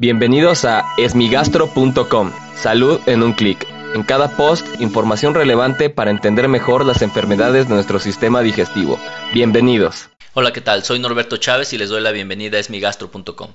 Bienvenidos a esmigastro.com. Salud en un clic. En cada post, información relevante para entender mejor las enfermedades de nuestro sistema digestivo. Bienvenidos. Hola, ¿qué tal? Soy Norberto Chávez y les doy la bienvenida a esmigastro.com.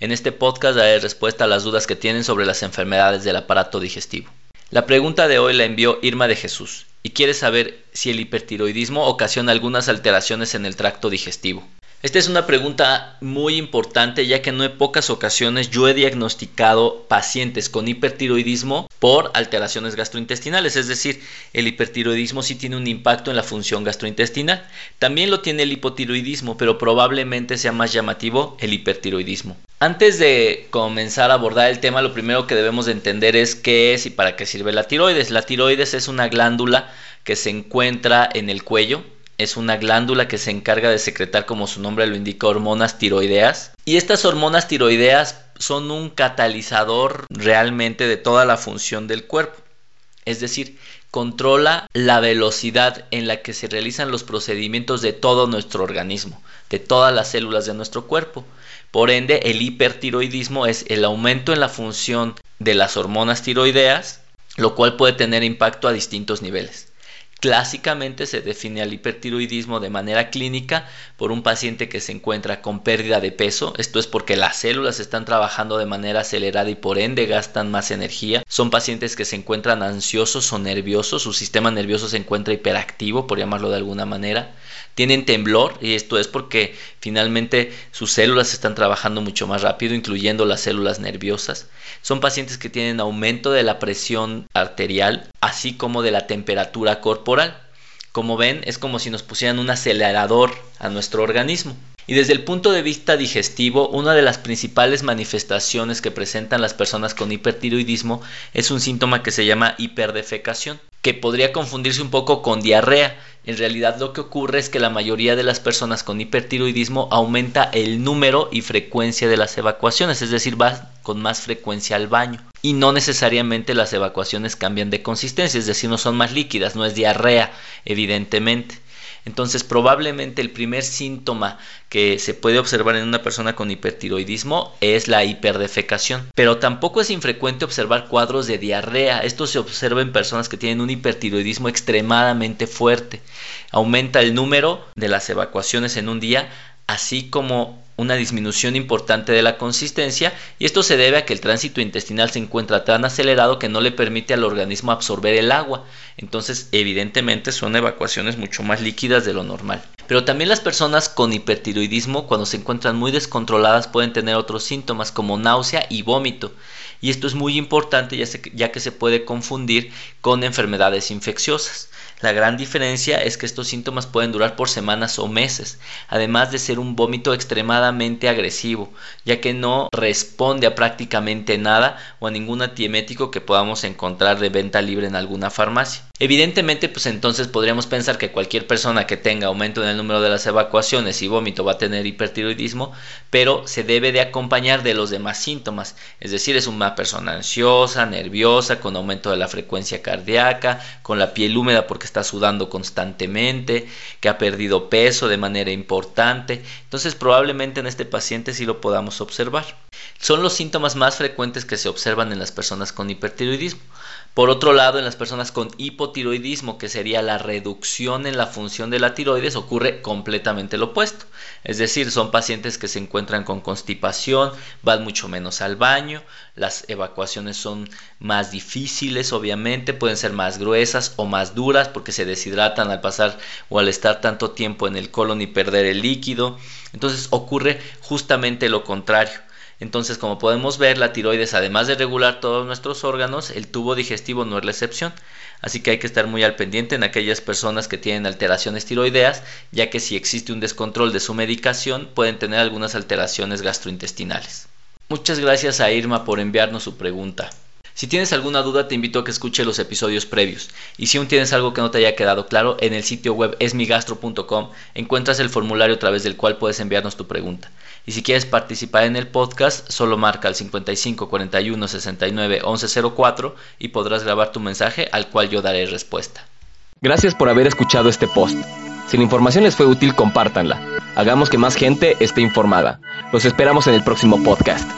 En este podcast daré respuesta a las dudas que tienen sobre las enfermedades del aparato digestivo. La pregunta de hoy la envió Irma de Jesús y quiere saber si el hipertiroidismo ocasiona algunas alteraciones en el tracto digestivo. Esta es una pregunta muy importante ya que en pocas ocasiones yo he diagnosticado pacientes con hipertiroidismo por alteraciones gastrointestinales, es decir, el hipertiroidismo sí tiene un impacto en la función gastrointestinal. También lo tiene el hipotiroidismo, pero probablemente sea más llamativo el hipertiroidismo. Antes de comenzar a abordar el tema, lo primero que debemos de entender es qué es y para qué sirve la tiroides. La tiroides es una glándula que se encuentra en el cuello, es una glándula que se encarga de secretar, como su nombre lo indica, hormonas tiroideas. Y estas hormonas tiroideas son un catalizador realmente de toda la función del cuerpo. Es decir, controla la velocidad en la que se realizan los procedimientos de todo nuestro organismo, de todas las células de nuestro cuerpo. Por ende, el hipertiroidismo es el aumento en la función de las hormonas tiroideas, lo cual puede tener impacto a distintos niveles. Clásicamente se define al hipertiroidismo de manera clínica por un paciente que se encuentra con pérdida de peso, esto es porque las células están trabajando de manera acelerada y por ende gastan más energía. Son pacientes que se encuentran ansiosos o nerviosos, su sistema nervioso se encuentra hiperactivo, por llamarlo de alguna manera. Tienen temblor y esto es porque finalmente sus células están trabajando mucho más rápido, incluyendo las células nerviosas. Son pacientes que tienen aumento de la presión arterial, así como de la temperatura corporal. Como ven, es como si nos pusieran un acelerador a nuestro organismo. Y desde el punto de vista digestivo, una de las principales manifestaciones que presentan las personas con hipertiroidismo es un síntoma que se llama hiperdefecación, que podría confundirse un poco con diarrea. En realidad lo que ocurre es que la mayoría de las personas con hipertiroidismo aumenta el número y frecuencia de las evacuaciones, es decir, va con más frecuencia al baño. Y no necesariamente las evacuaciones cambian de consistencia, es decir, no son más líquidas, no es diarrea, evidentemente. Entonces, probablemente el primer síntoma que se puede observar en una persona con hipertiroidismo es la hiperdefecación. Pero tampoco es infrecuente observar cuadros de diarrea. Esto se observa en personas que tienen un hipertiroidismo extremadamente fuerte. Aumenta el número de las evacuaciones en un día, así como una disminución importante de la consistencia y esto se debe a que el tránsito intestinal se encuentra tan acelerado que no le permite al organismo absorber el agua. Entonces, evidentemente son evacuaciones mucho más líquidas de lo normal. Pero también las personas con hipertiroidismo cuando se encuentran muy descontroladas pueden tener otros síntomas como náusea y vómito. Y esto es muy importante ya, que se puede confundir con enfermedades infecciosas. La gran diferencia es que estos síntomas pueden durar por semanas o meses, además de ser un vómito extremadamente agresivo, ya que no responde a prácticamente nada o a ningún antiemético que podamos encontrar de venta libre en alguna farmacia. Evidentemente, pues entonces podríamos pensar que cualquier persona que tenga aumento en el número de las evacuaciones y vómito va a tener hipertiroidismo, pero se debe de acompañar de los demás síntomas, es decir, es una persona ansiosa, nerviosa, con aumento de la frecuencia cardíaca, con la piel húmeda porque está sudando constantemente, que ha perdido peso de manera importante, entonces probablemente en este paciente sí lo podamos observar. Son los síntomas más frecuentes que se observan en las personas con hipertiroidismo. Por otro lado, en las personas con hipotiroidismo, que sería la reducción en la función de la tiroides, ocurre completamente lo opuesto. Es decir, son pacientes que se encuentran con constipación, van mucho menos al baño, las evacuaciones son más difíciles, obviamente, pueden ser más gruesas o más duras porque se deshidratan al pasar o al estar tanto tiempo en el colon y perder el líquido. Entonces ocurre justamente lo contrario entonces, como podemos ver, la tiroides, además de regular todos nuestros órganos, el tubo digestivo no es la excepción. Así que hay que estar muy al pendiente en aquellas personas que tienen alteraciones tiroideas, ya que si existe un descontrol de su medicación, pueden tener algunas alteraciones gastrointestinales. Muchas gracias a Irma por enviarnos su pregunta. Si tienes alguna duda te invito a que escuche los episodios previos y si aún tienes algo que no te haya quedado claro, en el sitio web esmigastro.com encuentras el formulario a través del cual puedes enviarnos tu pregunta. Y si quieres participar en el podcast, solo marca el 55 41 69 11 04 y podrás grabar tu mensaje al cual yo daré respuesta. Gracias por haber escuchado este post. Si la información les fue útil, compártanla. Hagamos que más gente esté informada. Los esperamos en el próximo podcast.